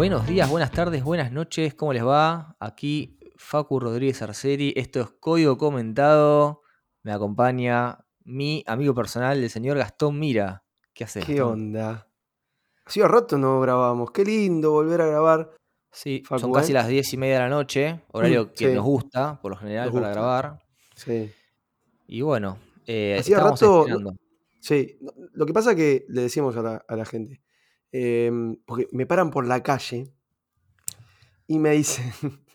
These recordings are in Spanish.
Buenos días, buenas tardes, buenas noches, ¿cómo les va? Aquí Facu Rodríguez Arceri, esto es Código Comentado, me acompaña mi amigo personal, el señor Gastón Mira. ¿Qué haces? ¿Qué onda? Hacía rato no grabamos, qué lindo volver a grabar. Sí, Facu, son casi ¿eh? las diez y media de la noche, horario Mm, que sí. nos gusta, por lo general, para grabar. Sí. Y bueno, eh, Hacía rato-. Sí, lo que pasa que le decimos a la, a la gente, em, porque me paran por la calle y me dicen,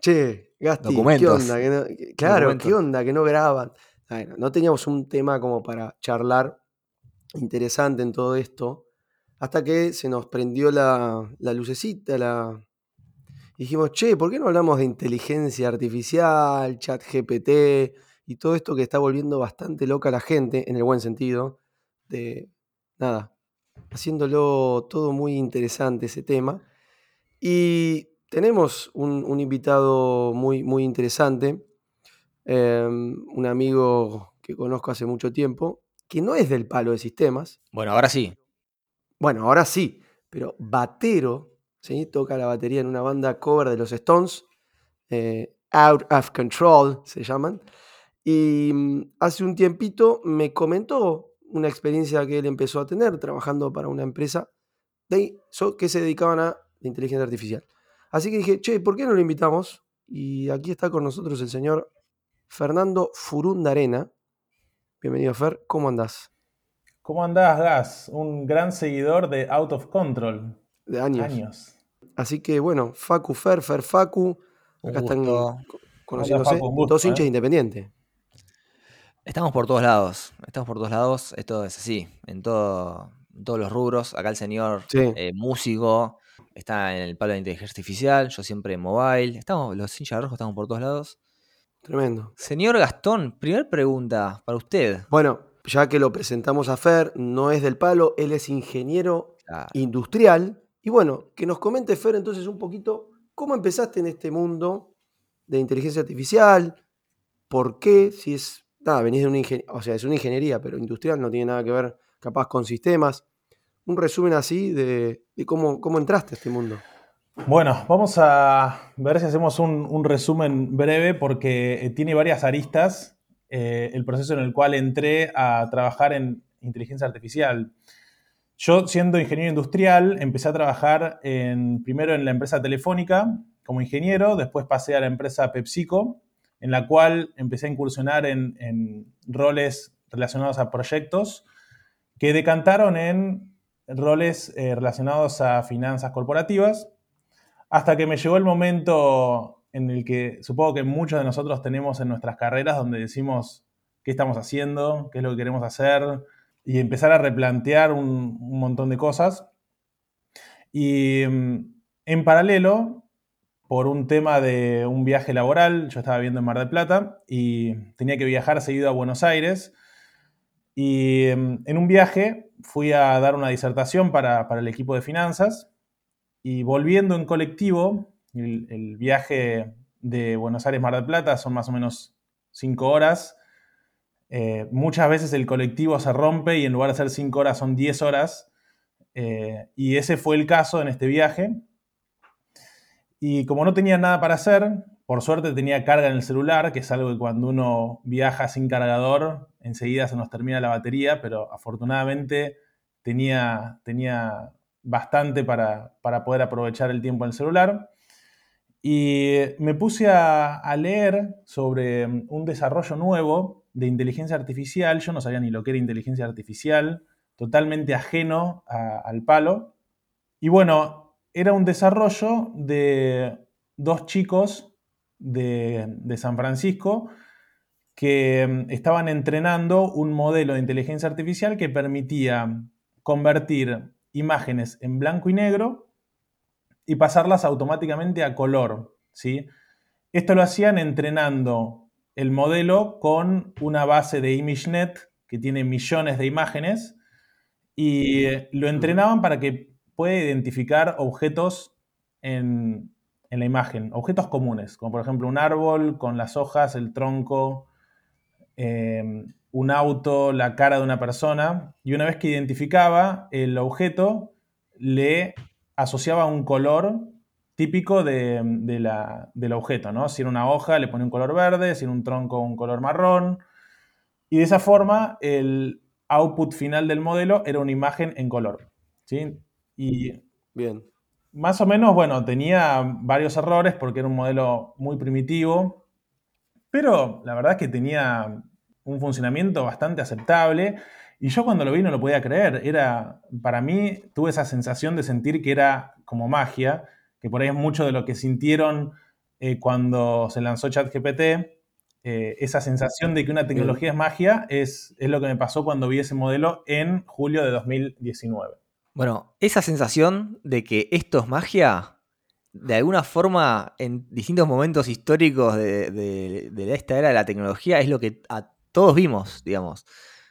che, Gasti, ¿qué onda? Que no- que- claro, ¿qué onda? Que no graban. Bueno, no teníamos un tema como para charlar interesante en todo esto, hasta que se nos prendió la, la lucecita, la... y dijimos, che, ¿por qué no hablamos de inteligencia artificial, chat GPT y todo esto que está volviendo bastante loca a la gente, en el buen sentido, de nada, haciéndolo todo muy interesante ese tema. Y tenemos un, un invitado muy, muy interesante, em, un amigo que conozco hace mucho tiempo, que no es del palo de sistemas, Bueno, ahora sí. bueno, ahora sí, pero batero, ¿sí? toca la batería en una banda cover de los Stones, eh, Out of Control se llaman, y mm, hace un tiempito me comentó una experiencia que él empezó a tener trabajando para una empresa de, so- que se dedicaban a la inteligencia artificial. Así que dije, che, ¿por qué no lo invitamos? Y aquí está con nosotros el señor Fernando Furundarena. Bienvenido, Fer, ¿cómo andás? ¿Cómo andás, Gas? Un gran seguidor de Out of Control. De años. Años. Así que bueno, Facu Fer, Fer Facu, acá están conociéndose, Facu, un gusto, dos hinchas ¿eh? independientes. Estamos por todos lados, estamos por todos lados, esto es así, en, todo, en todos los rubros. Acá el señor Sí. eh, músico está en el palo de inteligencia artificial, yo siempre en mobile. Estamos, los hinchas rojos estamos por todos lados. Tremendo. Señor Gastón, primer pregunta para usted. Bueno, ya que lo presentamos a Fer, no es del palo, él es ingeniero industrial. Y bueno, que nos comente Fer entonces un poquito cómo empezaste en este mundo de inteligencia artificial, por qué, si es, nada, venís de una ingeniería, o sea, es una ingeniería, pero industrial no tiene nada que ver capaz con sistemas. Un resumen así de, cómo, cómo entraste a este mundo. Bueno, vamos a ver si hacemos un, un resumen breve porque eh, tiene varias aristas eh, el proceso en el cual entré a trabajar en inteligencia artificial. Yo, siendo ingeniero industrial, empecé a trabajar en, primero en la empresa telefónica como ingeniero, después pasé a la empresa PepsiCo, en la cual empecé a incursionar en, roles relacionados a proyectos que decantaron en roles eh, relacionados a finanzas corporativas, hasta que me llegó el momento en el que supongo que muchos de nosotros tenemos en nuestras carreras donde decimos qué estamos haciendo, qué es lo que queremos hacer, y empezar a replantear un, un montón de cosas. Y mm, en paralelo, por un tema de un viaje laboral, yo estaba viviendo en Mar del Plata y tenía que viajar seguido a Buenos Aires. Y mm, en un viaje fui a dar una disertación para, para el equipo de finanzas y volviendo en colectivo, el, viaje de Buenos Aires-Mar del Plata son más o menos cinco horas. Eh, muchas veces el colectivo se rompe y en lugar de ser cinco horas son 10 horas. Eh, y ese fue el caso en este viaje. Y como no tenía nada para hacer, por suerte tenía carga en el celular, que es algo que cuando uno viaja sin cargador, enseguida se nos termina la batería, pero afortunadamente tenía, tenía bastante para, para poder aprovechar el tiempo en el celular. Y me puse a, leer sobre un desarrollo nuevo de inteligencia artificial. Yo no sabía ni lo que era inteligencia artificial, totalmente ajeno al palo. Y bueno, era un desarrollo de dos chicos de, San Francisco que mm, estaban entrenando un modelo de inteligencia artificial que permitía convertir imágenes en blanco y negro y pasarlas automáticamente a color. ¿sí? Esto lo hacían entrenando el modelo con una base de ImageNet que tiene millones de imágenes y eh, lo entrenaban para que pueda identificar objetos en, en la imagen, objetos comunes, como por ejemplo un árbol con las hojas, el tronco, eh, un auto, la cara de una persona, y una vez que identificaba el objeto, le asociaba un color típico de, del objeto, ¿no? Si era una hoja, le ponía un color verde, si era un tronco, un color marrón. Y de esa forma, el output final del modelo era una imagen en color. ¿sí? Y Bien. más o menos, bueno, tenía varios errores porque era un modelo muy primitivo, pero la verdad es que tenía un funcionamiento bastante aceptable. Y yo cuando lo vi no lo podía creer. Era, para mí, tuve esa sensación de sentir que era como magia, que por ahí es mucho de lo que sintieron eh, cuando se lanzó ChatGPT. Eh, esa sensación de que una tecnología es magia es, es lo que me pasó cuando vi ese modelo en julio de 2019. Bueno, esa sensación de que esto es magia, de alguna forma, en distintos momentos históricos de, de- de esta era de la tecnología, es lo que a todos vimos, digamos.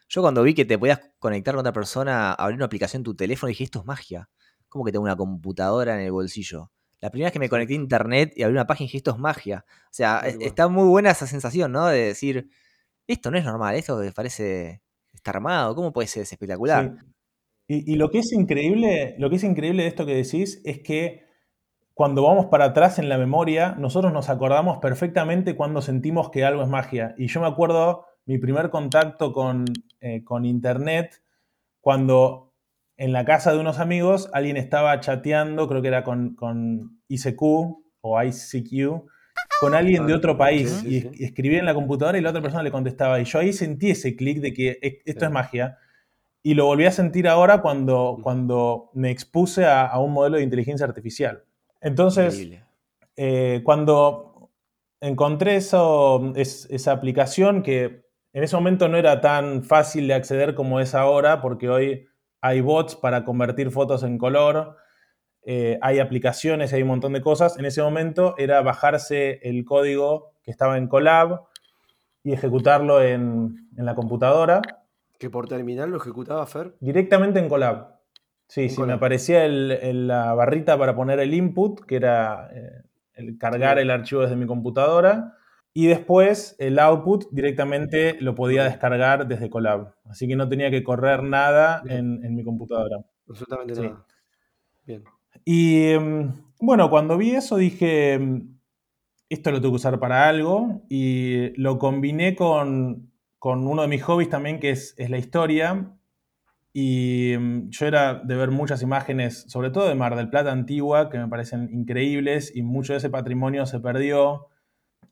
Yo cuando vi que te podías conectar con otra persona, abrir una aplicación en tu teléfono, dije, esto es magia. ¿Cómo que tengo una computadora en el bolsillo? La primera vez que me conecté a internet y abrí una página dije, esto es magia. O sea, e- está muy buena esa sensación, ¿no? De decir, esto no es normal, esto me parece está armado, ¿cómo puede ser? Es espectacular. Sí. Y, y lo que es increíble, lo que es increíble de esto que decís es que cuando vamos para atrás en la memoria, nosotros nos acordamos perfectamente cuando sentimos que algo es magia. Y yo me acuerdo mi primer contacto con, eh, con internet, cuando en la casa de unos amigos alguien estaba chateando, creo que era con, con ICQ o ICQ, con alguien de otro país Sí, sí, y, sí. y escribía en la computadora y la otra persona le contestaba. Y yo ahí sentí ese clic de que esto es magia. Y lo volví a sentir ahora cuando, cuando me expuse a, a un modelo de inteligencia artificial. Entonces, eh, cuando encontré eso, es- esa aplicación que en ese momento no era tan fácil de acceder como es ahora, porque hoy hay bots para convertir fotos en color, eh, hay aplicaciones, hay un montón de cosas. En ese momento era bajarse el código que estaba en Colab y ejecutarlo en, en la computadora Que por terminal lo ejecutaba Fer. directamente en Colab. Sí, En sí, Colab. me aparecía el- el- la barrita para poner el input, que era eh, el cargar Sí. el archivo desde mi computadora. Y después el output directamente lo podía descargar desde Colab. Así que no tenía que correr nada en, en mi computadora. Absolutamente Sí. nada. Bien. Y em, bueno, cuando vi eso dije, em, esto lo tengo que usar para algo. Y lo combiné con, con uno de mis hobbies también, que es, la historia. Y em, yo era de ver muchas imágenes, sobre todo de Mar del Plata antigua, que me parecen increíbles y mucho de ese patrimonio se perdió.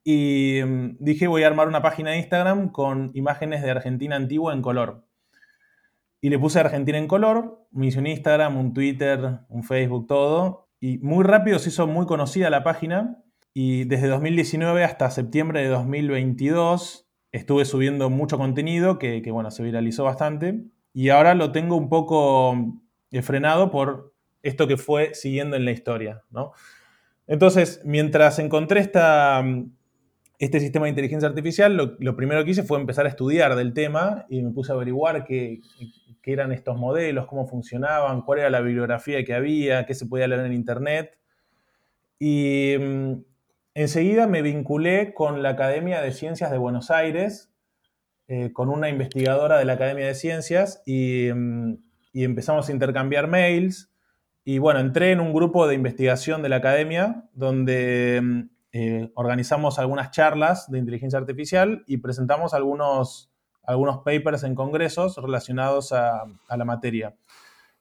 Y em, dije, voy a armar una página de Instagram con imágenes de Argentina antigua en color. Y le puse Argentina en color, me hice Instagram, un Twitter, un Facebook, todo. Y muy rápido se hizo muy conocida la página. Y desde 2019 hasta septiembre de 2022 estuve subiendo mucho contenido que, bueno, se viralizó bastante. Y ahora lo tengo un poco eh, frenado por esto que fue siguiendo en la historia, ¿no? Entonces, mientras encontré esta, este sistema de inteligencia artificial, lo, lo, primero que hice fue empezar a estudiar del tema y me puse a averiguar qué, qué, eran estos modelos, cómo funcionaban, cuál era la bibliografía que había, qué se podía leer en Internet. Y mm, enseguida me vinculé con la Academia de Ciencias de Buenos Aires, eh, con una investigadora de la Academia de Ciencias, y, mm, y empezamos a intercambiar mails. Y bueno, entré en un grupo de investigación de la academia donde eh, organizamos algunas charlas de inteligencia artificial y presentamos algunos, algunos papers en congresos relacionados a, a la materia.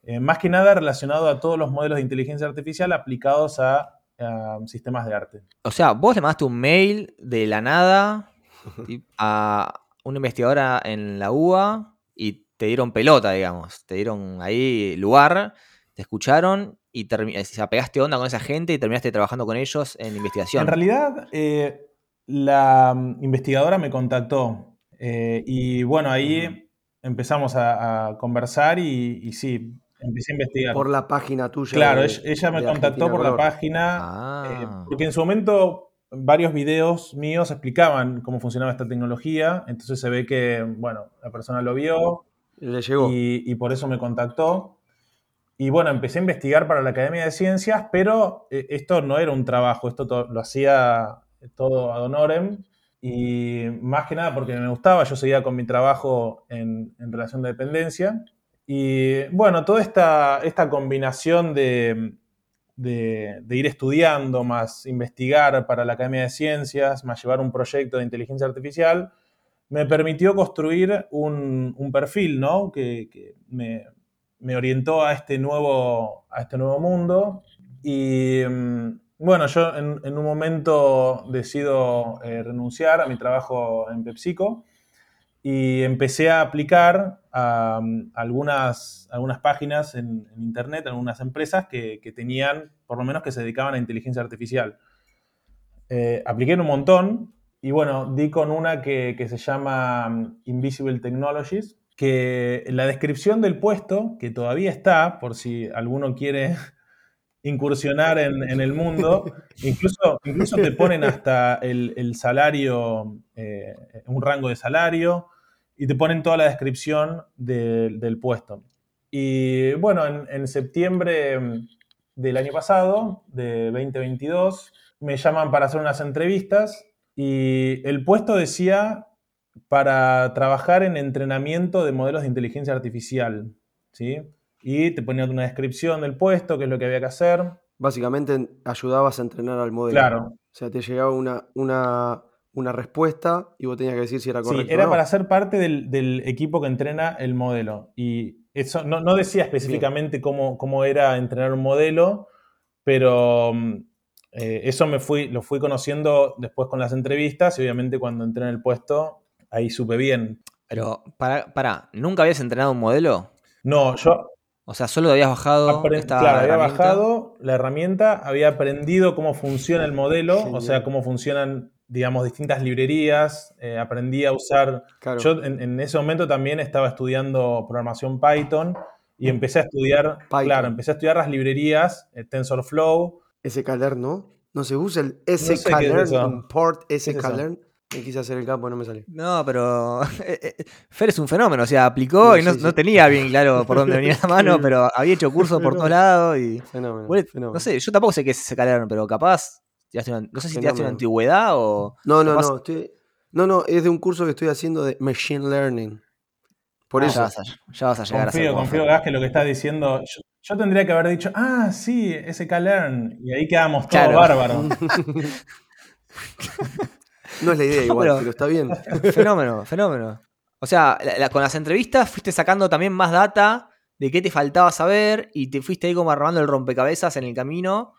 Eh, más que nada relacionado a todos los modelos de inteligencia artificial aplicados a, a sistemas de arte. O sea, vos le mandaste un mail de la nada a una investigadora en la UBA y te dieron pelota, digamos. Te dieron ahí lugar te escucharon y se apegaste onda con esa gente y terminaste trabajando con ellos en investigación. En realidad, eh, la mm, investigadora me contactó eh, y bueno, ahí uh -huh. empezamos a, a conversar y, y, sí, empecé a investigar. Por la página tuya. Claro, de, ella me contactó por la página ah. eh, porque en su momento varios videos míos explicaban cómo funcionaba esta tecnología, entonces se ve que, bueno, la persona lo vio. Le llegó. Y, y por eso me contactó. Y bueno, empecé a investigar para la Academia de Ciencias, pero eh, esto no era un trabajo, esto to lo hacía todo ad honorem. Y más que nada porque me gustaba, yo seguía con mi trabajo en, en relación de dependencia. Y bueno, toda esta, esta combinación de, de, ir estudiando, más investigar para la Academia de Ciencias, más llevar un proyecto de inteligencia artificial, me permitió construir un, perfil, ¿no? Que, me, orientó a este nuevo, a este nuevo mundo. Y mm, bueno, yo en, un momento decido eh, renunciar a mi trabajo en PepsiCo y empecé a aplicar a, mm, algunas, algunas páginas en, Internet, algunas empresas que, tenían, por lo menos que se dedicaban a inteligencia artificial. Eh, apliqué en un montón y bueno, di con una que, se llama mm, Invisible Technologies, que la descripción del puesto, que todavía está, por si alguno quiere incursionar en, el mundo, incluso, incluso te ponen hasta el, salario, eh, un rango de salario, y te ponen toda la descripción del puesto. Y bueno, en, septiembre mm, del año pasado, de 2022, me llaman para hacer unas entrevistas y el puesto decía para trabajar en entrenamiento de modelos de inteligencia artificial, ¿sí? Y te ponían una descripción del puesto, qué es lo que había que hacer. Básicamente ayudabas a entrenar al modelo. Claro. O sea, te llegaba una, una, una respuesta y vos tenías que decir si era correcto. Sí, era para ser parte del, equipo que entrena el modelo. Y eso no, decía específicamente cómo, cómo, era entrenar un modelo, pero mm, eh, eso me fui, lo fui conociendo después con las entrevistas y obviamente cuando entré en el puesto, ahí supe bien. Pero, para, para ¿nunca habías entrenado un modelo? No, yo. O sea, solo habías bajado. claro, había bajado la herramienta, había aprendido cómo funciona el modelo, o sea, cómo funcionan digamos, distintas librerías, eh, aprendí a usar... Yo en, ese momento también estaba estudiando programación Python y empecé a estudiar, claro, empecé a estudiar las librerías, eh, TensorFlow. sklearn, ¿no? No se usa el sklearn, no import sklearn. Me quise hacer el campo, no me salió. No, pero eh, Fer es un fenómeno, o sea, aplicó y no, tenía bien claro por dónde venía la mano, pero había hecho cursos por todos lados y... Fenómeno, No sé, yo tampoco sé qué es sklearn, pero capaz no sé si te hace una antigüedad o. No, no, no. no, no, es de un curso que estoy haciendo de Machine Learning. Por ah, eso. Ya vas, a, llegar confío, a Confío, Gas, que lo que estás diciendo. Yo, tendría que haber dicho, ah, sí, SK-Learn. Y ahí quedamos todos bárbaros. no es la idea igual, pero, está bien. Fenómeno, fenómeno. O sea, con las entrevistas fuiste sacando también más data de qué te faltaba saber y te fuiste ahí como armando el rompecabezas en el camino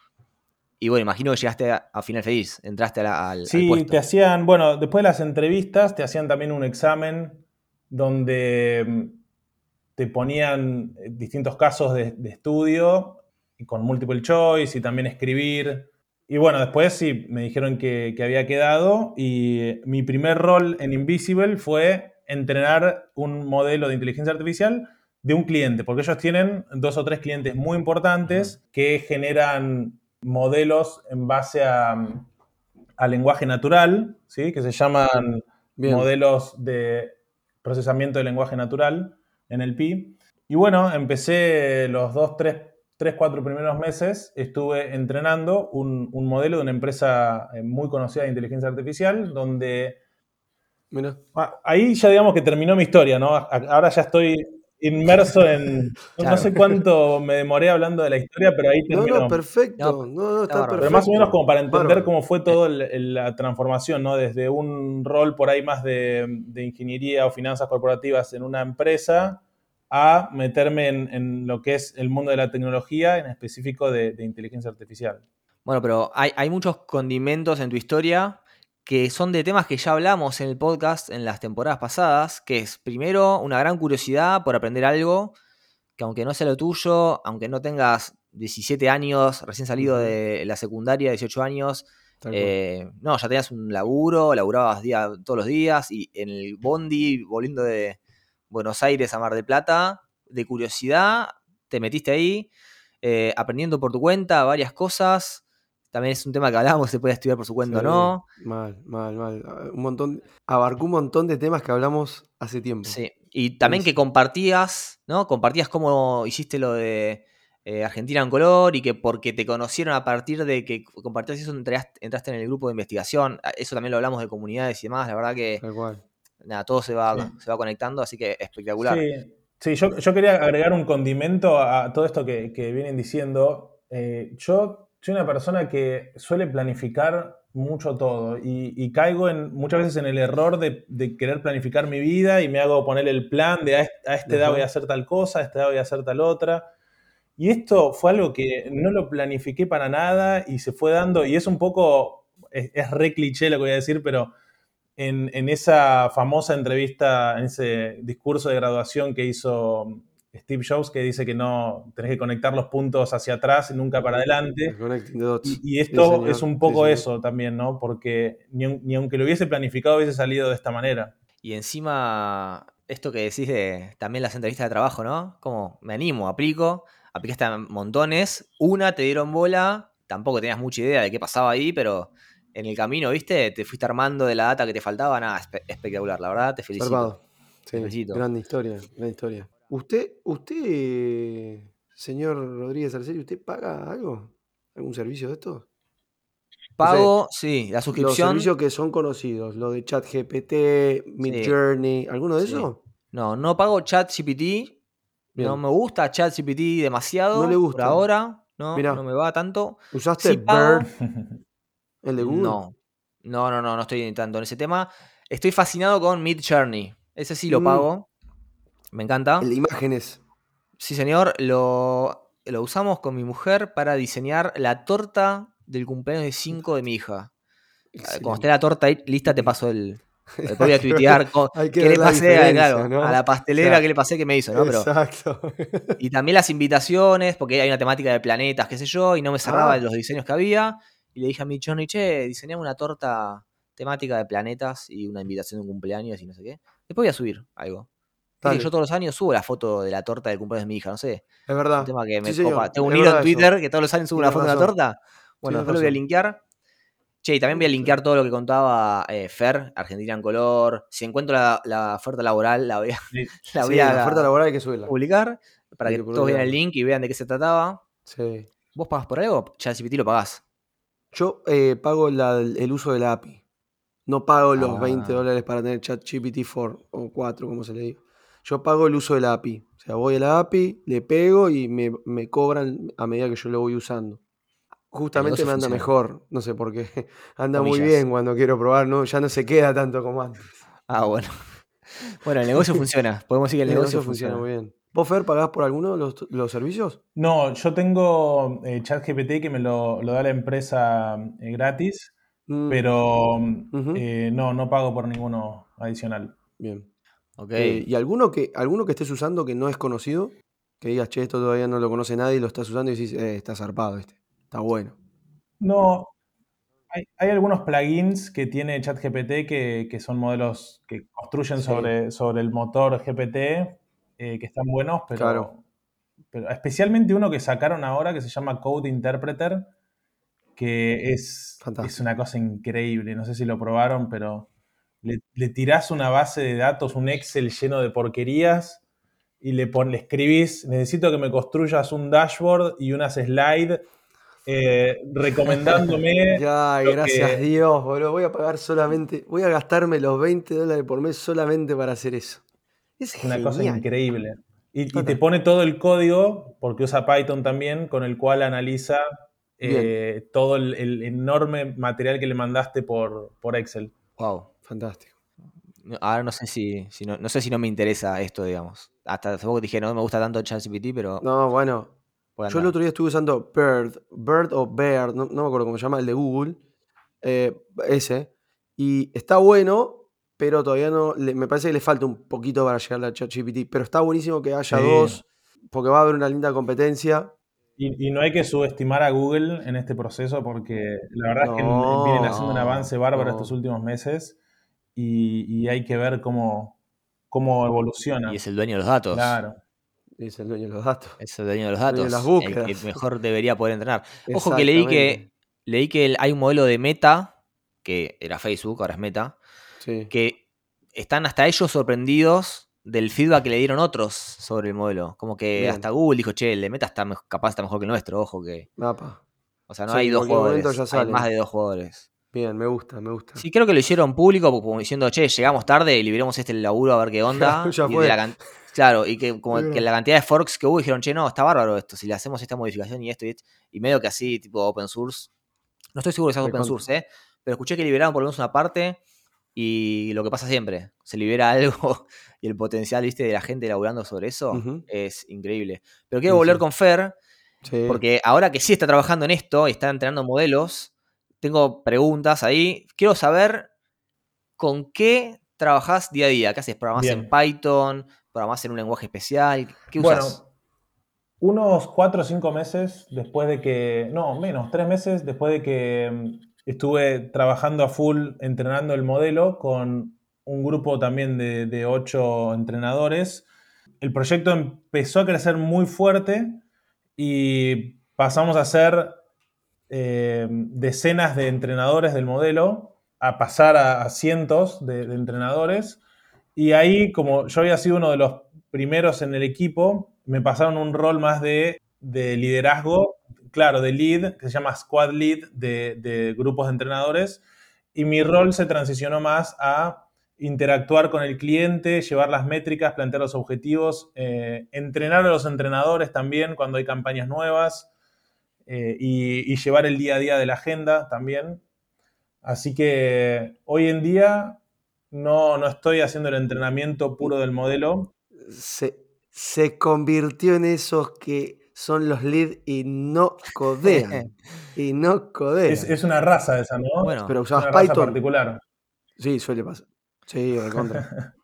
y bueno, imagino que llegaste a, final feliz, entraste al, sí, te hacían, bueno, después de las entrevistas te hacían también un examen donde mm, te ponían eh, distintos casos de, estudio con multiple choice y también escribir. Y bueno, después sí, me dijeron que, había quedado y mi primer rol en Invisible fue entrenar un modelo de inteligencia artificial de un cliente, porque ellos tienen dos o tres clientes muy importantes que generan modelos en base a, lenguaje natural, ¿sí? que se llaman modelos de procesamiento de lenguaje natural, en el PI. Y bueno, empecé los dos, tres, tres cuatro primeros meses, estuve entrenando un, modelo de una empresa eh, muy conocida de inteligencia artificial, donde... Ah, ahí ya digamos que terminó mi historia, ¿no? Ahora ya estoy inmerso en. No sé cuánto me demoré hablando de la historia, pero ahí terminó. No, no, perfecto. No, está perfecto. Pero más o menos como para entender cómo fue toda la transformación, ¿no? Desde un rol por ahí más de, ingeniería o finanzas corporativas en una empresa a meterme en, lo que es el mundo de la tecnología, en específico de, inteligencia artificial. Bueno, pero hay, hay muchos condimentos en tu historia que son de temas que ya hablamos en el podcast en las temporadas pasadas, que es primero una gran curiosidad por aprender algo, que aunque no sea lo tuyo, aunque no tengas 17 años, recién salido de la secundaria, 18 años, eh, no, ya tenías un laburo, laburabas día, todos los días y en el bondi, volviendo de Buenos Aires a Mar del Plata, de curiosidad, te metiste ahí, eh, aprendiendo por tu cuenta varias cosas, también es un tema que hablamos, se puede estudiar por su cuenta o no. Mal, mal, mal. Un montón, abarcó un montón de temas que hablamos hace tiempo. Sí. Y también que compartías, ¿no? Compartías cómo hiciste lo de eh, Argentina en color y que porque te conocieron a partir de que compartías eso entraste, en el grupo de investigación. Ah, eso también lo hablamos de comunidades y demás. La verdad que. Nada, todo se va, se va conectando, así que espectacular. Sí, sí yo, quería agregar un condimento a todo esto que, que vienen diciendo Eh, yo soy una persona que suele planificar mucho todo y, caigo en, muchas veces en el error de, querer planificar mi vida y me hago poner el plan de a, esta edad voy a hacer tal cosa, a esta edad voy a hacer tal otra. Y esto fue algo que no lo planifiqué para nada y se fue dando, y es un poco, es, es re cliché lo que voy a decir, pero en, en, esa famosa entrevista, en ese discurso de graduación que hizo Steve Jobs que dice que no tenés que conectar los puntos hacia atrás y nunca para adelante. Y, esto es un poco eso también, ¿no? Porque ni, aunque lo hubiese planificado hubiese salido de esta manera. Y encima, esto que decís de también las entrevistas de trabajo, ¿no? Como me animo, aplico, aplicaste montones, una te dieron bola, tampoco tenías mucha idea de qué pasaba ahí, pero en el camino, ¿viste? Te fuiste armando de la data que te faltaba, nada, espectacular, la verdad, te felicito. Sí, felicito. Gran historia, gran historia. Usted, usted, señor Rodríguez Arceli, ¿usted paga algo? ¿Algún servicio de esto? Pago, sí, la suscripción. Los servicios que son conocidos, lo de ChatGPT, Midjourney, ¿alguno de esos? No, no pago ChatGPT. No me gusta ChatGPT demasiado. No le gusta. Por ahora, no, no me va tanto. ¿Usaste Bird? ¿El de Google? No. No, no, no, no estoy tanto en ese tema. Estoy fascinado con Midjourney. Ese sí lo mm. pago. Me encanta. El de imágenes. Sí, señor. Lo, lo usamos con mi mujer para diseñar la torta del cumpleaños de 5 de mi hija. Cuando esté la torta ahí lista, te paso el. Te voy a tuitear qué le pasé a, la pastelera, qué le pasé que me hizo, ¿no? Exacto. y también las invitaciones, porque hay una temática de planetas, qué sé yo, y no me cerraba ah. los diseños que había. Y le dije a mi Johnny, che, diseñame una torta temática de planetas y una invitación de un cumpleaños y no sé qué. Después voy a subir algo yo todos los años subo la foto de la torta del cumpleaños de mi hija, no sé. Es verdad. tema que me Tengo un hilo en Twitter que todos los años subo una foto de la torta. Bueno, después lo voy a linkear. Che, y también voy a linkear todo lo que contaba eh, Fer, Argentina en color. Si encuentro la, oferta laboral, la voy a, la, voy a oferta laboral hay que subirla. publicar para que todos vean el link y vean de qué se trataba. Sí. ¿Vos pagas por algo? ChatGPT lo pagás. Yo eh, pago el uso de la API. No pago los 20 ah. dólares para tener ChatGPT 4 o 4, como se le diga yo pago el uso de la API. O sea, voy a la API, le pego y me, cobran a medida que yo lo voy usando. Justamente me anda mejor, no sé por qué. Anda muy bien cuando quiero probar, no, ya no se queda tanto como antes. Ah, bueno. Bueno, el negocio funciona. Podemos decir que el, negocio, funciona. muy bien. ¿Vos, Fer, pagás por alguno de los, servicios? No, yo tengo eh, ChatGPT que me lo, da la empresa eh, gratis, mm. pero eh, no, no pago por ninguno adicional. Bien. Eh, ¿Y alguno que, alguno que estés usando que no es conocido? Que digas, che, esto todavía no lo conoce nadie y lo estás usando y dices, eh, está zarpado este. Está bueno. No. Hay, algunos plugins que tiene ChatGPT que, que son modelos que construyen sobre, sobre el motor GPT eh, que están buenos, pero, pero especialmente uno que sacaron ahora que se llama Code Interpreter, que es, es una cosa increíble. No sé si lo probaron, pero le, le, tirás una base de datos, un Excel lleno de porquerías y le, pon, le escribís, necesito que me construyas un dashboard y unas slides eh, recomendándome. ya, gracias Dios, boludo. Voy a pagar solamente, voy a gastarme los 20 dólares por mes solamente para hacer eso. Es una cosa increíble. Y, te pone todo el código, porque usa Python también, con el cual analiza eh, todo el, enorme material que le mandaste por, por Excel. Wow. Fantástico. Ahora no sé si, no, sé si no me interesa esto, digamos. Hasta hace poco dije, no me gusta tanto ChatGPT, pero. No, bueno. Yo el otro día estuve usando Bird, Bird o Bear, no, me acuerdo cómo se llama, el de Google, eh, ese. Y está bueno, pero todavía no. me parece que le falta un poquito para llegar a ChatGPT. Pero está buenísimo que haya dos, porque va a haber una linda competencia. Y, no hay que subestimar a Google en este proceso, porque la verdad es que vienen haciendo un avance bárbaro estos últimos meses y, hay que ver cómo, cómo evoluciona. Y es el dueño de los datos. Claro. Es el dueño de los datos. Es el dueño de los datos. El, que mejor debería poder entrenar. Ojo que leí que leí que hay un modelo de Meta, que era Facebook, ahora es Meta, que están hasta ellos sorprendidos del feedback que le dieron otros sobre el modelo. Como que hasta Google dijo, che, el de Meta está capaz está mejor que el nuestro, ojo que. O sea, no hay dos jugadores, hay más de dos jugadores. Bien, me gusta, me gusta. Sí, creo que lo hicieron público, como diciendo, che, llegamos tarde y liberemos este laburo a ver qué onda. Claro, y que como Pero- que la cantidad de forks que hubo dijeron, che, no, está bárbaro esto, si le hacemos esta modificación y esto y esto, y medio que así, tipo open source. No estoy seguro si es open source, ¿eh? Pero escuché que liberaron por lo menos una parte y lo que pasa siempre, se libera algo y el potencial, viste, de la gente laburando sobre eso es increíble. Pero quiero volver sí. con Fer, Sí. porque ahora que sí está trabajando en esto y está entrenando modelos, tengo preguntas ahí. Quiero saber con qué trabajás día a día. ¿Qué haces? ¿Programás en. Python? ¿Programás en un lenguaje especial? ¿Qué Bueno, usas? unos cuatro o cinco meses después de que, no, menos, tres meses después de que mm, estuve trabajando a full entrenando el modelo con un grupo también de, de ocho entrenadores, el proyecto empezó a crecer muy fuerte y pasamos a ser eh, decenas de entrenadores del modelo a pasar a, cientos de, entrenadores. Y ahí, como yo había sido uno de los primeros en el equipo, me pasaron un rol más de, de liderazgo, claro, de lead, que se llama squad lead de, de grupos de entrenadores. Y mi rol se transicionó más a interactuar con el cliente, llevar las métricas, plantear los objetivos, eh, entrenar a los entrenadores también cuando hay campañas nuevas eh, y, y llevar el día a día de la agenda también. Así que hoy en día no, no estoy haciendo el entrenamiento puro del modelo. se, se convirtió en esos que son los lead y no codean. y no codean. Es, es una raza esa, ¿no? Bueno, Pero es una usabas raza Python. particular. Sí, suele pasar. Sí, recontra.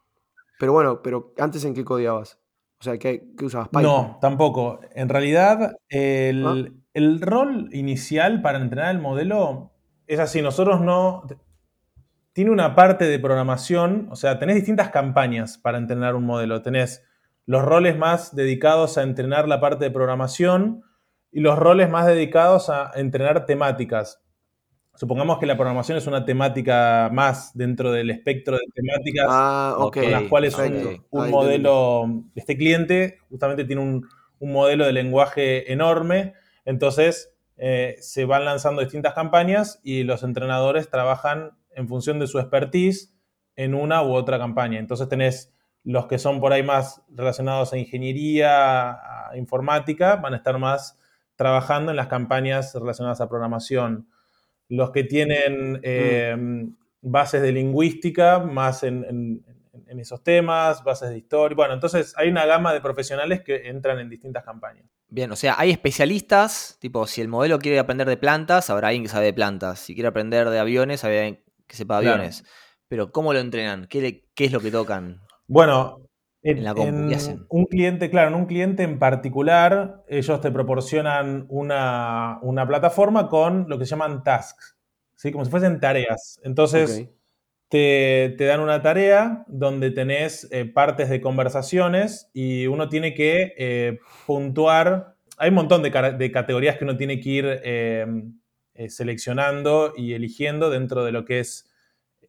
pero bueno, pero antes en qué codeabas? O sea, ¿qué, qué usabas? Python. No, tampoco. En realidad, el, ¿Ah? El rol inicial para entrenar el modelo es así. Nosotros no... Tiene una parte de programación, o sea, tenés distintas campañas para entrenar un modelo. Tenés los roles más dedicados a entrenar la parte de programación y los roles más dedicados a entrenar temáticas. Supongamos que la programación es una temática más dentro del espectro de temáticas Ah, ok. Ok, con las cuales un, Ahí un modelo, este cliente justamente tiene un, un modelo de lenguaje enorme, entonces eh, se van lanzando distintas campañas y los entrenadores trabajan en función de su expertise en una u otra campaña. Entonces tenés los que son por ahí más relacionados a ingeniería, a informática, van a estar más trabajando en las campañas relacionadas a programación. Los que tienen eh, bases de lingüística, más en, en- en esos temas, bases de historia. Bueno, entonces hay una gama de profesionales que entran en distintas campañas. Bien, o sea, hay especialistas, tipo, si el modelo quiere aprender de plantas, habrá alguien que sabe de plantas. Si quiere aprender de aviones, habrá alguien que sepa de Claro. aviones. Pero, ¿cómo lo entrenan? ¿Qué, le- qué es lo que tocan? Bueno, en, la en un cliente, claro, en un cliente en particular, ellos te proporcionan una, una plataforma con lo que se llaman tasks, ¿sí? como si fuesen tareas. Entonces. Te, te dan una tarea donde tenés eh, partes de conversaciones y uno tiene que eh, puntuar. Hay un montón de, categorías que uno tiene que ir eh, eh, seleccionando y eligiendo dentro de lo que es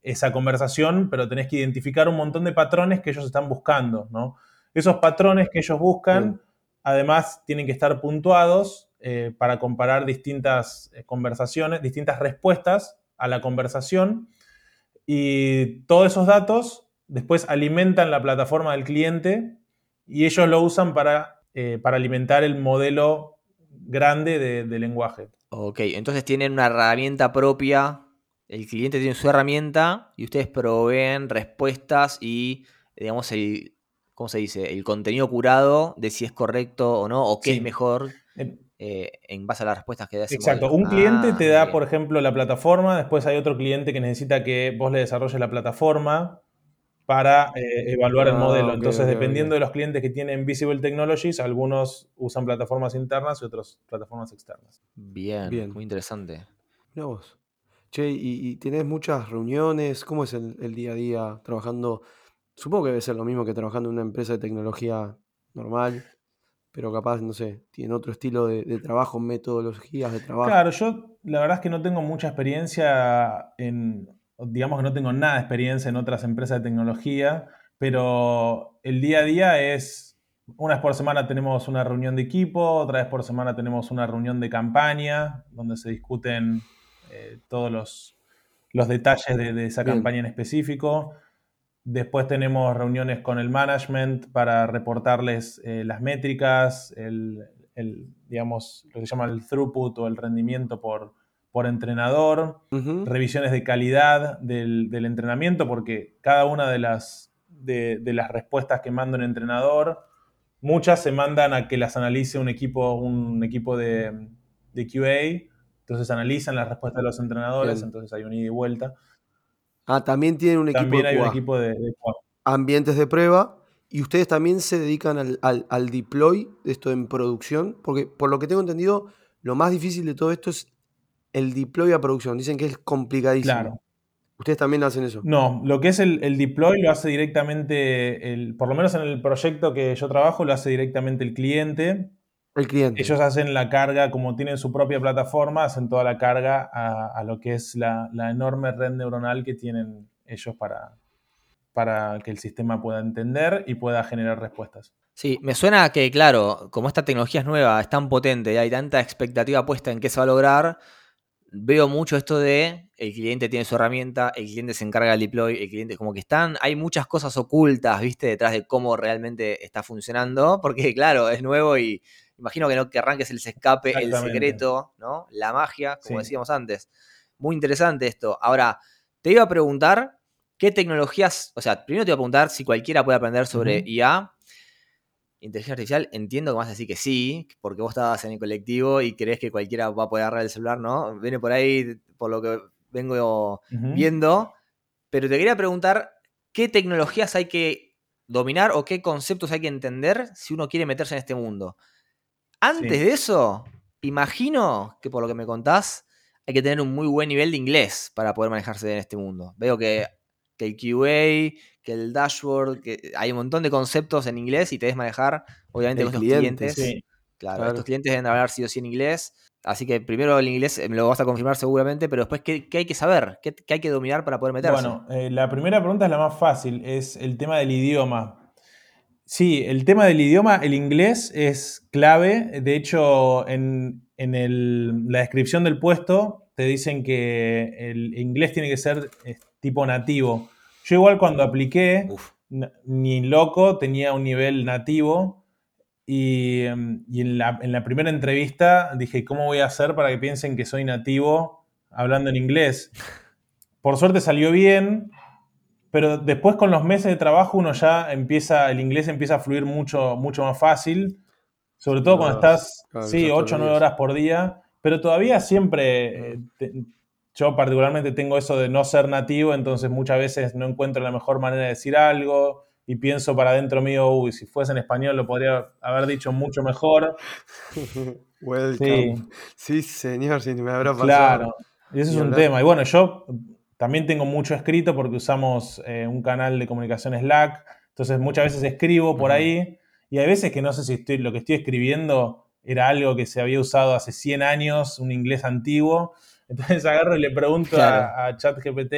esa conversación, pero tenés que identificar un montón de patrones que ellos están buscando, ¿no? Esos patrones que ellos buscan, además, tienen que estar puntuados eh, para comparar distintas conversaciones, distintas respuestas a la conversación. Y todos esos datos después alimentan la plataforma del cliente y ellos lo usan para, eh, para alimentar el modelo grande de, de lenguaje. Ok, entonces tienen una herramienta propia. El cliente tiene su herramienta y ustedes proveen respuestas y, digamos, el, ¿cómo se dice? El contenido curado de si es correcto o no, o qué Sí. es mejor Eh, en base a las respuestas que da ese Exacto. modelo. Un cliente Ah, te da, bien. por ejemplo, la plataforma, después hay otro cliente que necesita que vos le desarrolles la plataforma para eh, evaluar el Ah, modelo. Entonces, dependiendo de los clientes que tienen Visible Technologies, algunos usan plataformas internas y otros plataformas externas. Bien, Bien. muy interesante. Mirá vos. Che, ¿y, y tenés muchas reuniones? ¿Cómo es el, el día a día trabajando? Supongo que debe ser lo mismo que trabajando en una empresa de tecnología normal, pero capaz, no sé, tiene otro estilo de, de trabajo, metodologías de trabajo. Claro, yo la verdad es que no tengo mucha experiencia en, digamos que no tengo nada de experiencia en otras empresas de tecnología, pero el día a día es, una vez por semana tenemos una reunión de equipo, otra vez por semana tenemos una reunión de campaña, donde se discuten eh, todos los, los detalles de, de esa Bien. campaña en específico. Después tenemos reuniones con el management para reportarles eh, las métricas, el, digamos, lo que se llama el throughput o el rendimiento por, por entrenador, revisiones de calidad del, entrenamiento, porque cada una de las, de, las respuestas que manda un entrenador, muchas se mandan a que las analice un equipo, un equipo de, QA, entonces analizan las respuestas de los entrenadores, entonces hay un ida y vuelta. Ah, también tienen un equipo un de, Ambientes de prueba. ¿Y ustedes también se dedican al, al, al deploy de esto en producción? Porque por lo que tengo entendido, lo más difícil de todo esto es el deploy a producción. Dicen que es complicadísimo. Claro. ¿Ustedes también hacen eso? No, lo que es el, deploy lo hace directamente, el, por lo menos en el proyecto que yo trabajo, lo hace directamente el cliente. El cliente. Ellos hacen la carga, como tienen su propia plataforma, hacen toda la carga a, lo que es la, enorme red neuronal que tienen ellos para, para que el sistema pueda entender y pueda generar respuestas. Sí, me suena que, claro, como esta tecnología es nueva, es tan potente y hay tanta expectativa puesta en qué se va a lograr, veo mucho esto de el cliente tiene su herramienta, el cliente se encarga del deploy, el cliente como que están, hay muchas cosas ocultas, viste, detrás de cómo realmente está funcionando, porque claro, es nuevo y imagino que no que arranques el escape, el secreto, ¿no? La magia, como decíamos antes. Muy interesante esto. Ahora, te iba a preguntar qué tecnologías, o sea, primero te iba a preguntar si cualquiera puede aprender sobre IA, inteligencia artificial, entiendo que vas a decir que sí, porque vos estabas en el colectivo y crees que cualquiera va a poder agarrar el celular, ¿no? Viene por ahí, por lo que vengo viendo. Pero te quería preguntar, ¿qué tecnologías hay que dominar o qué conceptos hay que entender si uno quiere meterse en este mundo? Antes de eso, imagino que por lo que me contás, hay que tener un muy buen nivel de inglés para poder manejarse en este mundo. Veo que que el QA, que el dashboard, que hay un montón de conceptos en inglés y te debes manejar, obviamente, con los clientes. Claro, estos clientes deben hablar sí o sí en inglés. Así que primero el inglés me lo vas a confirmar seguramente, pero después, ¿qué, hay que saber? ¿Qué, hay que dominar para poder meterse? Bueno, eh, la primera pregunta es la más fácil, es el tema del idioma. Sí, el tema del idioma, el inglés es clave. De hecho, en, la descripción del puesto te dicen que el inglés tiene que ser tipo nativo. Yo igual cuando apliqué, ni loco, tenía un nivel nativo. Y, em, en, la, primera entrevista dije, ¿cómo voy a hacer para que piensen que soy nativo hablando en inglés? Por suerte salió bien, pero después con los meses de trabajo uno ya empieza, el inglés empieza a fluir mucho, mucho más fácil, sobre todo cuando estás, sí, 8 o 9 horas por día, pero todavía siempre eh, yo particularmente tengo eso de no ser nativo, entonces muchas veces no encuentro la mejor manera de decir algo y pienso para adentro mío, uy, si fuese en español lo podría haber dicho mucho mejor. Welcome. Sí. señor, sí, me habrá pasado. Claro, y eso es un tema. Y bueno, yo también tengo mucho escrito porque usamos eh, un canal de comunicación Slack, entonces muchas veces escribo por ahí y hay veces que no sé si estoy, lo que estoy escribiendo era algo que se había usado hace 100 años, un inglés antiguo, entonces agarro y le pregunto a, ChatGPT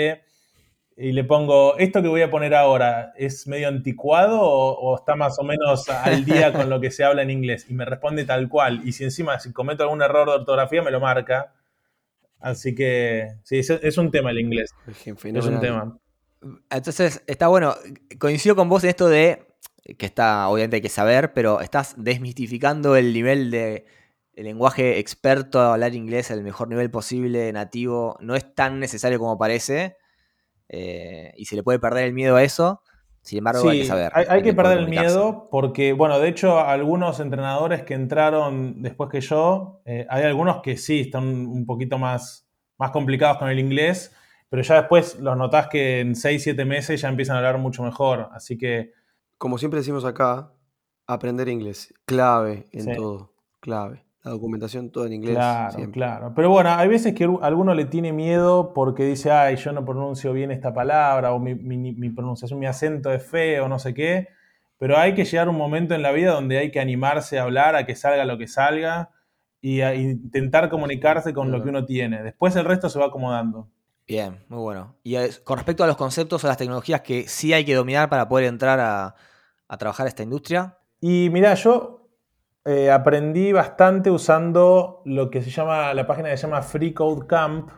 y le pongo, ¿esto que voy a poner ahora es medio anticuado o, está más o menos al día con lo que se habla en inglés? Y me responde tal cual. Y si encima si cometo algún error de ortografía, me lo marca. Así que sí, es, un tema el inglés. Es un tema. Entonces, está bueno. Coincido con vos en esto de que está, obviamente hay que saber, pero estás desmistificando el nivel de el lenguaje experto a hablar inglés al mejor nivel posible, nativo, no es tan necesario como parece. Eh, y se le puede perder el miedo a eso. Sin embargo, hay que saber. Hay, que, perder el miedo porque, bueno, de hecho, algunos entrenadores que entraron después que yo, eh, hay algunos que sí están un poquito más, más complicados con el inglés, pero ya después los notás que en 6, 7 meses ya empiezan a hablar mucho mejor. Así que. Como siempre decimos acá, aprender inglés, clave en todo, clave la documentación toda en inglés. Claro, claro. Pero bueno, hay veces que alguno le tiene miedo porque dice, ay, yo no pronuncio bien esta palabra, o mi, pronunciación, mi acento es feo, no sé qué. Pero hay que llegar a un momento en la vida donde hay que animarse a hablar, a que salga lo que salga y a intentar comunicarse con lo que uno tiene. Después el resto se va acomodando. Bien, muy bueno. Y con respecto a los conceptos o las tecnologías que sí hay que dominar para poder entrar a, a trabajar esta industria. Y mira, yo eh, aprendí bastante usando lo que se llama, la página que se llama Free Code Camp.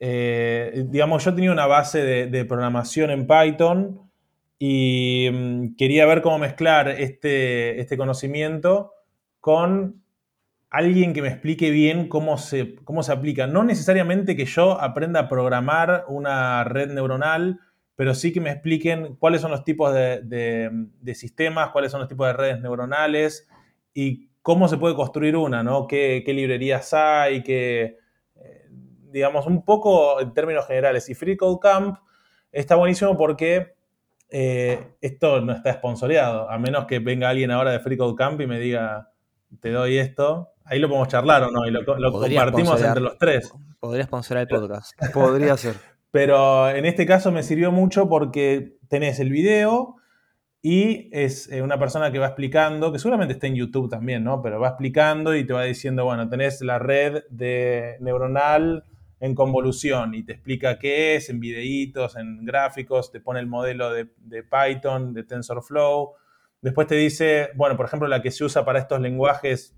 Eh, digamos, yo tenía una base de, programación en Python y mm, quería ver cómo mezclar este, este conocimiento con alguien que me explique bien cómo se, cómo se aplica. No necesariamente que yo aprenda a programar una red neuronal, pero sí que me expliquen cuáles son los tipos de, sistemas, cuáles son los tipos de redes neuronales y cómo se puede construir una, ¿no? ¿Qué, librerías hay? Qué, eh, digamos, un poco en términos generales. Y Free Code Camp está buenísimo porque eh, esto no está esponsoreado, a menos que venga alguien ahora de Free Code Camp y me diga, te doy esto, ahí lo podemos charlar o no, y lo, compartimos entre los tres. Podría sponsorar el podcast. Podría ser. Pero en este caso me sirvió mucho porque tenés el video y es eh, una persona que va explicando, que seguramente está en YouTube también, ¿no? Pero va explicando y te va diciendo, bueno, tenés la red de neuronal en convolución y te explica qué es en videitos, en gráficos, te pone el modelo de, Python, de TensorFlow. Después te dice, bueno, por ejemplo, la que se usa para estos lenguajes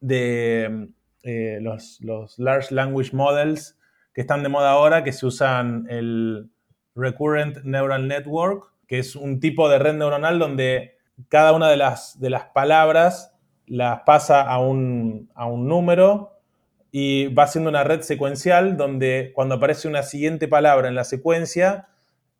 de eh, los, Large Language Models que están de moda ahora, que se usan el Recurrent Neural Network, que es un tipo de red neuronal donde cada una de las, de las palabras las pasa a un, a un número y va haciendo una red secuencial donde cuando aparece una siguiente palabra en la secuencia,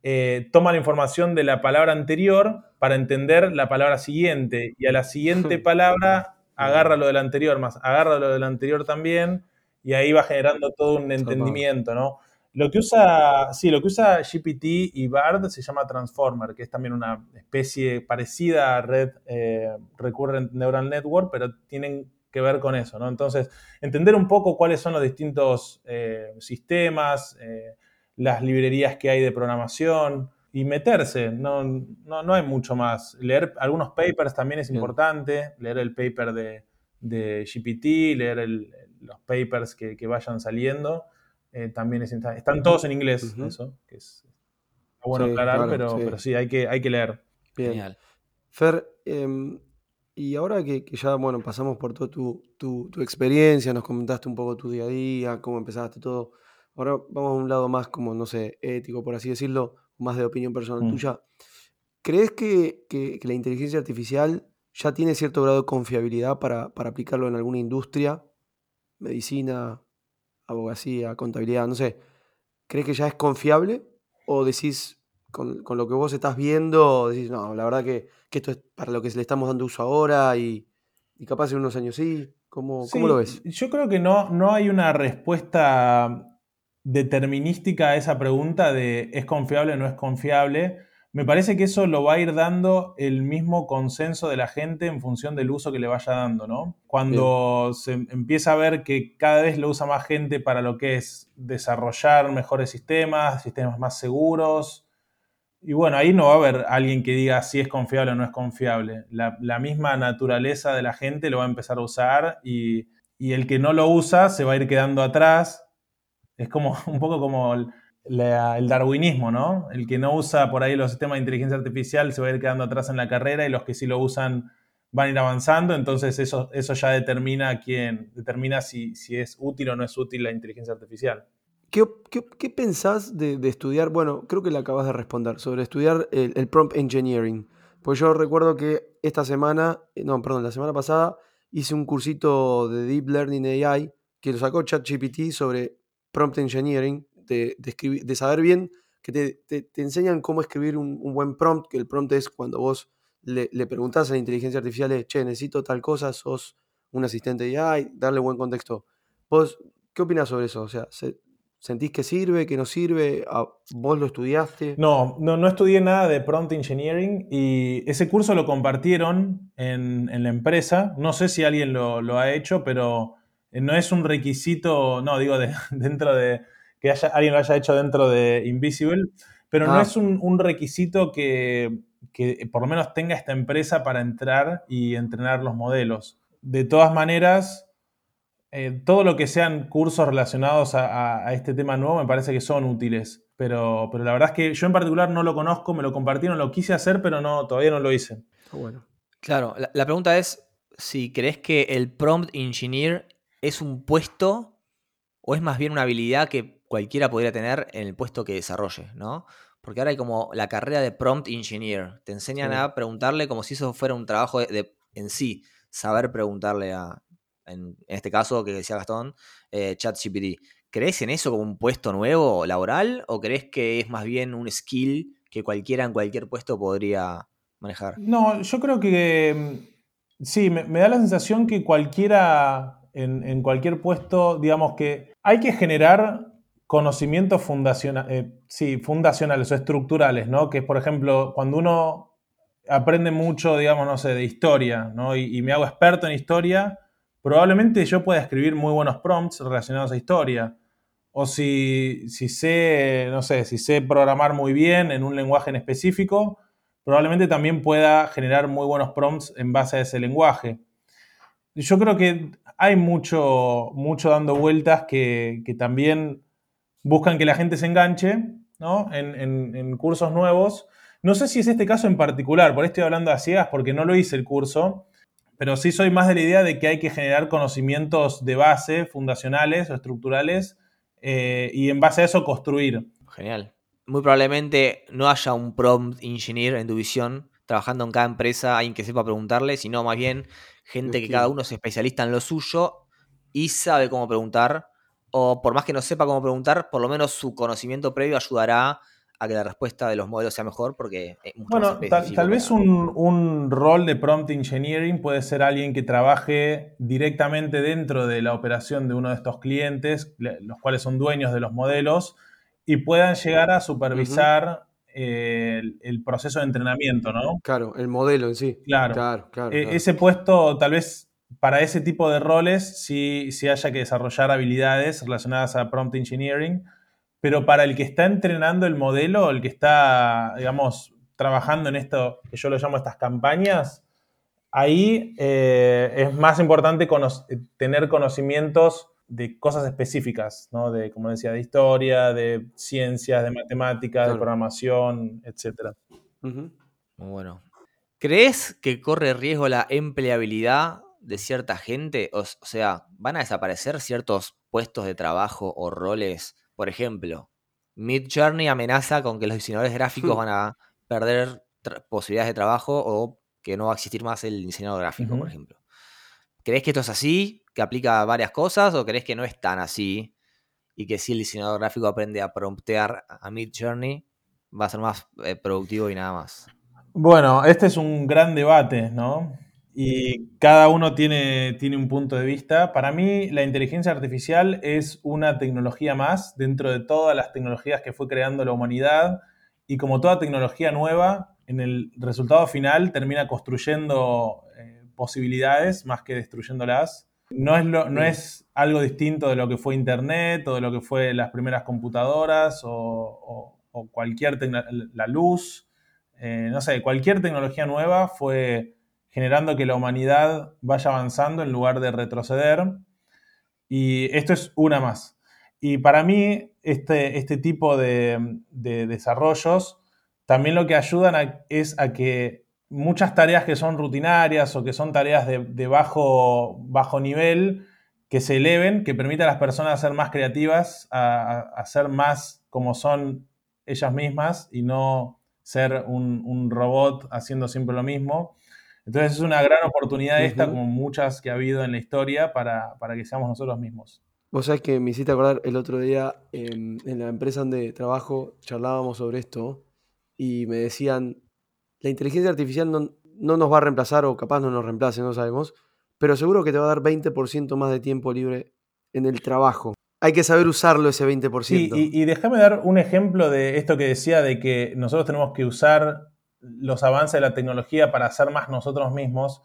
eh, toma la información de la palabra anterior para entender la palabra siguiente. Y a la siguiente palabra agarra lo del anterior más, agarra lo del anterior también y ahí va generando todo un entendimiento, ¿no? Lo que usa, sí, lo que usa GPT y BARD se llama Transformer, que es también una especie parecida a Red eh, Recurrent Neural Network, pero tienen que ver con eso, ¿no? Entonces, entender un poco cuáles son los distintos eh, sistemas, eh, las librerías que hay de programación y meterse, no, no, hay mucho más. Leer algunos papers también es importante, leer el paper de, de GPT, leer los papers que, vayan saliendo, eh, también es. Están todos en inglés, eso, que es bueno aclarar, pero, sí. pero sí, hay que, hay que leer. Genial. Fer, em, y ahora que, ya, bueno, pasamos por toda tu, experiencia, nos comentaste un poco tu día a día, cómo empezaste todo. Ahora vamos a un lado más como, no sé, ético, por así decirlo, más de opinión personal mm. tuya. ¿Crees que, la inteligencia artificial ya tiene cierto grado de confiabilidad para, aplicarlo en alguna industria? Medicina, abogacía, contabilidad, no sé. ¿Crees que ya es confiable? ¿O decís, con, lo que vos estás viendo, decís, no, la verdad que esto es para lo que le estamos dando uso ahora y, capaz en unos años sí. ¿Cómo, lo ves? Yo creo que no, no hay una respuesta determinística a esa pregunta de es confiable o no es confiable. Me parece que eso lo va a ir dando el mismo consenso de la gente en función del uso que le vaya dando, ¿no? Cuando se empieza a ver que cada vez lo usa más gente para lo que es desarrollar mejores sistemas, sistemas más seguros, y bueno, ahí no va a haber alguien que diga si es confiable o no es confiable. La, misma naturaleza de la gente lo va a empezar a usar y, el que no lo usa se va a ir quedando atrás. Es como un poco como el, darwinismo, ¿no? El que no usa por ahí los sistemas de inteligencia artificial se va a ir quedando atrás en la carrera y los que sí lo usan van a ir avanzando. Entonces eso, eso ya determina quién, determina si, si es útil o no es útil la inteligencia artificial. ¿Qué, pensás de, estudiar? Bueno, creo que le acabas de responder, sobre estudiar el, prompt engineering. Pues yo recuerdo que esta semana, eh, no, perdón, la semana pasada hice un cursito de Deep Learning AI que lo sacó ChatGPT sobre prompt engineering, de, de, saber bien, que te, enseñan cómo escribir un, buen prompt, que el prompt es cuando vos le, le preguntás a la inteligencia artificial, che, necesito tal cosa, sos un asistente de AI, darle buen contexto. ¿Vos qué opinas sobre eso? O sea, ¿Sentís que sirve, que no sirve? Ah, ¿Vos lo estudiaste? No, no, no estudié nada de prompt engineering y ese curso lo compartieron en, la empresa. No sé si alguien lo, ha hecho, pero eh, no es un requisito, no, digo dentro de que haya, alguien lo haya hecho dentro de Invisible, pero no ah. es un, requisito que, que por lo menos tenga esta empresa para entrar y entrenar los modelos. De todas maneras, eh, todo lo que sean cursos relacionados a, este tema nuevo me parece que son útiles. Pero, pero la verdad es que yo en particular no lo conozco, me lo compartieron, lo quise hacer, pero no, todavía no lo hice. Bueno. Claro, la, pregunta es si crees que el prompt engineer es un puesto o es más bien una habilidad que cualquiera podría tener en el puesto que desarrolle, ¿no? Porque ahora hay como la carrera de prompt engineer. Te enseñan a preguntarle como si eso fuera un trabajo de, en sí, saber preguntarle a, en, este caso que decía Gastón, eh, ChatGPT. ¿Crees en eso como un puesto nuevo laboral o crees que es más bien un skill que cualquiera en cualquier puesto podría manejar? No, yo creo que mm, sí, me, da la sensación que cualquiera en, en, cualquier puesto, digamos que hay que generar conocimientos eh, fundacionales o estructurales, ¿no? Que es, por ejemplo, cuando uno aprende mucho, digamos, no sé, de historia, ¿no? Y, me hago experto en historia, probablemente yo pueda escribir muy buenos prompts relacionados a historia. O si, si sé, no sé, si sé programar muy bien en un lenguaje en específico, probablemente también pueda generar muy buenos prompts en base a ese lenguaje. Yo creo que hay mucho, mucho dando vueltas que, que también buscan que la gente se enganche ¿no? en, cursos nuevos. No sé si es este caso en particular, por esto estoy hablando a ciegas porque no lo hice el curso, pero sí soy más de la idea de que hay que generar conocimientos de base, fundacionales o estructurales, eh, y en base a eso construir. Genial. Muy probablemente no haya un prompt engineer en tu visión trabajando en cada empresa, alguien que sepa preguntarle, sino más bien gente que cada uno es especialista en lo suyo y sabe cómo preguntar o por más que no sepa cómo preguntar, por lo menos su conocimiento previo ayudará a que la respuesta de los modelos sea mejor porque bueno, tal, vez un, rol de prompt engineering puede ser alguien que trabaje directamente dentro de la operación de uno de estos clientes, los cuales son dueños de los modelos, y puedan llegar a supervisar el, proceso de entrenamiento, ¿no? Claro, el modelo en sí. Claro, claro, claro. E, ese puesto tal vez para ese tipo de roles sí, haya que desarrollar habilidades relacionadas a prompt engineering, pero para el que está entrenando el modelo, el que está, digamos, trabajando en esto, que yo lo llamo estas campañas, ahí eh, es más importante tener conocimientos de cosas específicas, ¿no? De, como decía, de historia, de ciencias, de matemáticas, de programación, etc. Muy bueno. ¿Crees que corre riesgo la empleabilidad de cierta gente? O, sea, ¿van a desaparecer ciertos puestos de trabajo o roles? Por ejemplo, Mid Journey amenaza con que los diseñadores gráficos van a perder posibilidades de trabajo o que no va a existir más el diseñador gráfico, por ejemplo. ¿Crees que esto es así? ¿Que aplica a varias cosas? ¿O crees que no es tan así? Y que si el diseñador gráfico aprende a promptear a Mid Journey, va a ser más eh, productivo y nada más. Bueno, este es un gran debate, ¿no? Y cada uno tiene, tiene un punto de vista. Para mí, la inteligencia artificial es una tecnología más dentro de todas las tecnologías que fue creando la humanidad. Y como toda tecnología nueva, en el resultado final termina construyendo eh, posibilidades más que destruyéndolas. No es, no es algo distinto de lo que fue Internet o de lo que fue las primeras computadoras o, cualquier la luz. Eh, no sé, cualquier tecnología nueva fue generando que la humanidad vaya avanzando en lugar de retroceder. Y esto es una más. Y para mí, este, este tipo de, desarrollos también lo que ayudan es a que muchas tareas que son rutinarias o que son tareas de, bajo, bajo nivel, que se eleven, que permitan a las personas ser más creativas, a, ser más como son ellas mismas y no ser un robot haciendo siempre lo mismo. Entonces es una gran oportunidad esta, como muchas que ha habido en la historia, para, que seamos nosotros mismos. Vos sabés que me hiciste acordar el otro día en, la empresa donde trabajo, charlábamos sobre esto y me decían, la inteligencia artificial no, nos va a reemplazar o capaz no nos reemplace, no sabemos, pero seguro que te va a dar 20% más de tiempo libre en el trabajo. Hay que saber usarlo ese 20%. Sí, y, y déjame dar un ejemplo de esto que decía de que nosotros tenemos que usar los avances de la tecnología para ser más nosotros mismos.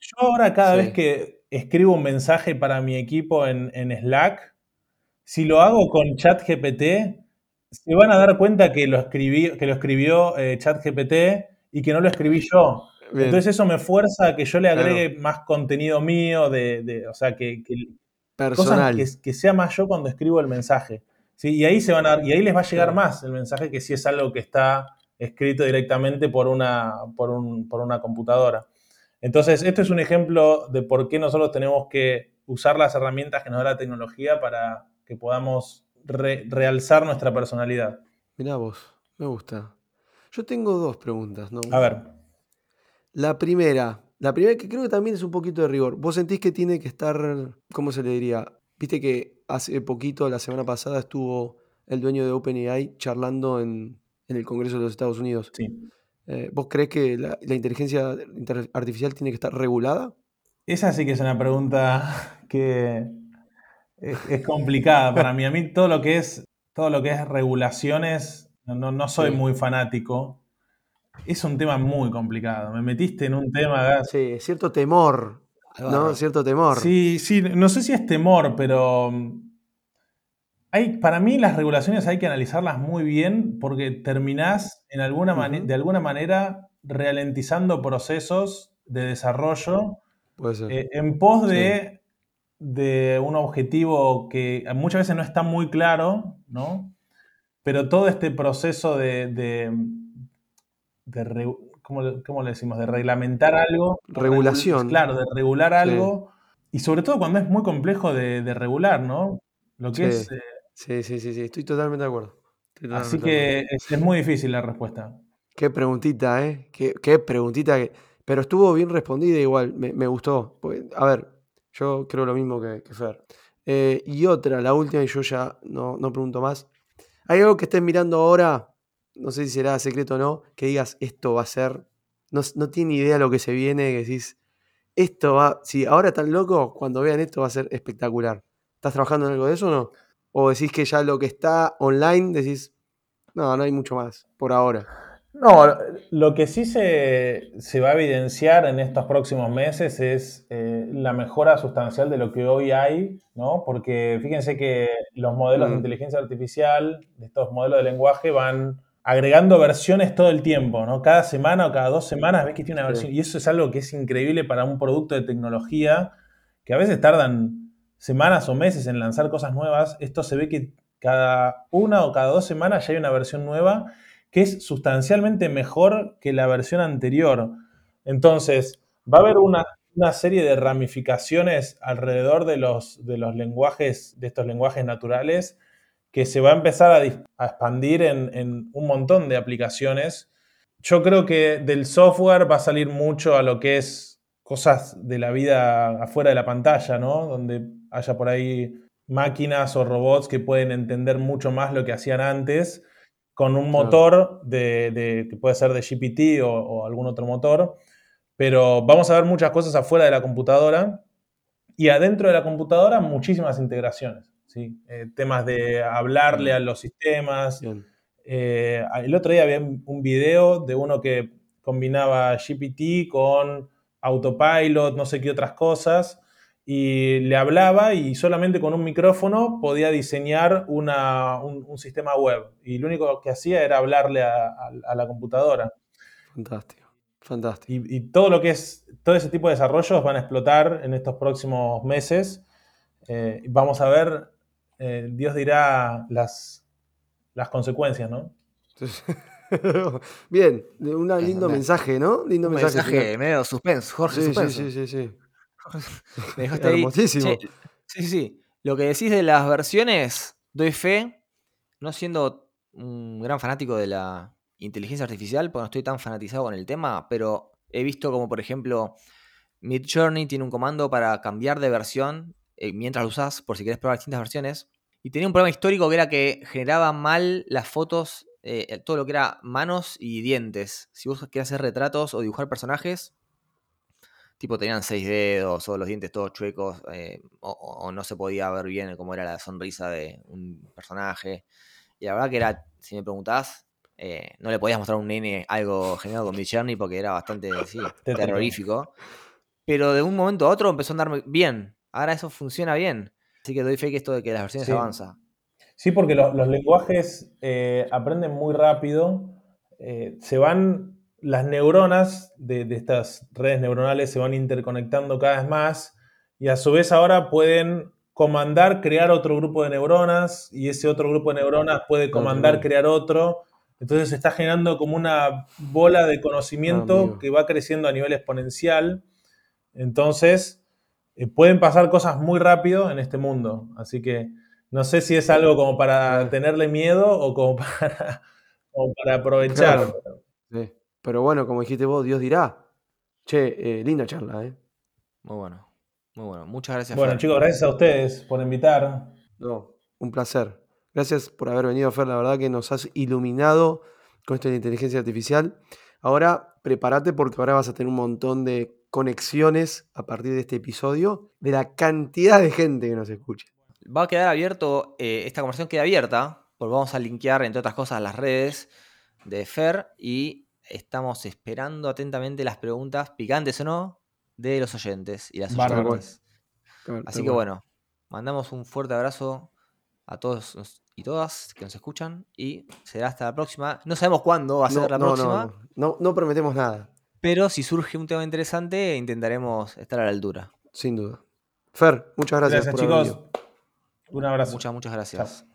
Yo ahora cada vez que escribo un mensaje para mi equipo en, Slack, si lo hago con ChatGPT, se van a dar cuenta que lo, escribí, que lo escribió eh, ChatGPT y que no lo escribí yo. Entonces eso me fuerza a que yo le agregue más contenido mío, de, o sea, que, Personal. que, sea más yo cuando escribo el mensaje. ¿sí? Y, ahí se van a, y ahí les va a llegar más el mensaje que si es algo que está escrito directamente por una, por, una computadora. Entonces, esto es un ejemplo de por qué nosotros tenemos que usar las herramientas que nos da la tecnología para que podamos realzar nuestra personalidad. Mirá vos. Me gusta. Yo tengo dos preguntas, ¿no? A ver. La primera, la primera que creo que también es un poquito de rigor. ¿Vos sentís que tiene que estar, ¿cómo se le diría? Viste que hace poquito, la semana pasada, estuvo el dueño de OpenAI charlando en, en el Congreso de los Estados Unidos. Sí. Eh, ¿Vos crees que la, la inteligencia artificial tiene que estar regulada? Esa sí que es una pregunta que es, es complicada para mí. A mí todo lo que es, todo lo que es regulaciones, no, no- soy Sí. muy fanático. Es un tema muy complicado. Me metiste en un tema. Sí, cierto temor, ¿no? Cierto temor. Sí, sí, no sé si es temor, pero hay, para mí las regulaciones hay que analizarlas muy bien porque terminás en alguna Ujú. de alguna manera ralentizando procesos de desarrollo Puede ser. eh, en pos de, de un objetivo que muchas veces no está muy claro, ¿no? Pero todo este proceso de, de, de re- ¿cómo, cómo le decimos? De reglamentar algo. Regulación. regul- Claro, de regular Sí. algo. Y sobre todo cuando es muy complejo de, de regular, ¿no? Lo que Sí. es. eh, Sí, sí, sí, sí, estoy totalmente de acuerdo. Así que es, es muy difícil la respuesta. Qué preguntita, ¿eh? Qué, qué preguntita. Que... Pero estuvo bien respondida igual, me, me gustó. Porque, a ver, yo creo lo mismo que, que Fer. Eh, y otra, la última, y yo ya no, no pregunto más. ¿Hay algo que estés mirando ahora? No sé si será secreto o no, que digas, esto va a ser... No, no tiene idea lo que se viene, que decís, esto va... Si ahora están locos, cuando vean esto va a ser espectacular. ¿Estás trabajando en algo de eso o no? O decís que ya lo que está online, decís, no, no hay mucho más, por ahora. No, lo que sí se, se va a evidenciar en estos próximos meses es eh, la mejora sustancial de lo que hoy hay, ¿no? Porque fíjense que los modelos de Mm. inteligencia artificial, estos modelos de lenguaje, van agregando versiones todo el tiempo, ¿no? Cada semana o cada dos semanas ves que tiene una Sí. versión. Y eso es algo que es increíble para un producto de tecnología que a veces tardan semanas o meses en lanzar cosas nuevas. Esto se ve que cada una o cada dos semanas ya hay una versión nueva que es sustancialmente mejor que la versión anterior. Entonces, va a haber una, una serie de ramificaciones alrededor de los, de los lenguajes, de estos lenguajes naturales, que se va a empezar a, expandir en, en un montón de aplicaciones. Yo creo que del software va a salir mucho a lo que es cosas de la vida afuera de la pantalla, ¿no? Donde haya por ahí máquinas o robots que pueden entender mucho más lo que hacían antes con un motor de, de- que puede ser de GPT o, o algún otro motor, pero vamos a ver muchas cosas afuera de la computadora y adentro de la computadora muchísimas integraciones, ¿sí? Eh, temas de hablarle a los sistemas. Eh, el otro día había un video de uno que combinaba GPT con autopilot, no sé qué otras cosas, y le hablaba y solamente con un micrófono podía diseñar una- un, un sistema web. Y lo único que hacía era hablarle a, a- a la computadora. Fantástico. Fantástico. Y, y todo lo que es, todo ese tipo de desarrollos van a explotar en estos próximos meses. Eh, vamos a ver, eh, Dios dirá las, las consecuencias, ¿no? Bien, un lindo me- mensaje, ¿no? Lindo Un mensaje. mensaje medio suspense, Jorge. Sí, sí, suspenso. sí, sí, sí. Me dejaste ahí. Hermosísimo. Che, sí, sí, sí. Lo que decís de las versiones, doy fe, no siendo un gran fanático de la inteligencia artificial, porque no estoy tan fanatizado con el tema, pero he visto como, por ejemplo, Midjourney tiene un comando para cambiar de versión eh, mientras lo usás, por si querés probar distintas versiones. Y tenía un problema histórico que era que generaba mal las fotos, eh, todo lo que era manos y dientes. Si vos querés hacer retratos o dibujar personajes, tipo tenían seis dedos o los dientes todos chuecos eh, o, o no se podía ver bien cómo era la sonrisa de un personaje. Y la verdad que era, si me preguntás, eh, no le podías mostrar a un nene algo generado con Midjourney porque era bastante sí, terrorífico. Pero de un momento a otro empezó a andar bien. Ahora eso funciona bien. Así que doy fe que esto de que las versiones Sí. avanza. Sí, porque lo- los lenguajes eh, aprenden muy rápido. se van, las neuronas de, de estas redes neuronales se van interconectando cada vez más y a su vez ahora pueden comandar crear otro grupo de neuronas y ese otro grupo de neuronas puede comandar crear otro. Entonces se está generando como una bola de conocimiento que va creciendo a nivel exponencial. Entonces eh, pueden pasar cosas muy rápido en este mundo. Así que no sé si es algo como para tenerle miedo o como para, como para aprovechar. Claro. Sí. Pero bueno, como dijiste vos, Dios dirá. Che, eh, linda charla, ¿eh? Muy bueno. Muy bueno. Muchas gracias. Bueno, Fer. chicos, gracias a ustedes por invitar. No, un placer. Gracias por haber venido, Fer. La verdad que nos has iluminado con esto de la inteligencia artificial. Ahora, prepárate porque ahora vas a tener un montón de conexiones a partir de este episodio de la cantidad de gente que nos escucha. Va a quedar abierto, eh, esta conversación queda abierta, porque vamos a linkear, entre otras cosas, las redes de Fer y estamos esperando atentamente las preguntas, picantes o no, de los oyentes y las Bárbaro. oyentes. Así que bueno, mandamos un fuerte abrazo a todos y todas que nos escuchan y será hasta la próxima. No sabemos cuándo va a ser No, la no, no, próxima, no, no, no prometemos nada, pero si surge un tema interesante intentaremos estar a la altura. sin duda. Fer, muchas gracias, Gracias, por chicos. Un abrazo. Muchas, muchas gracias. Chao.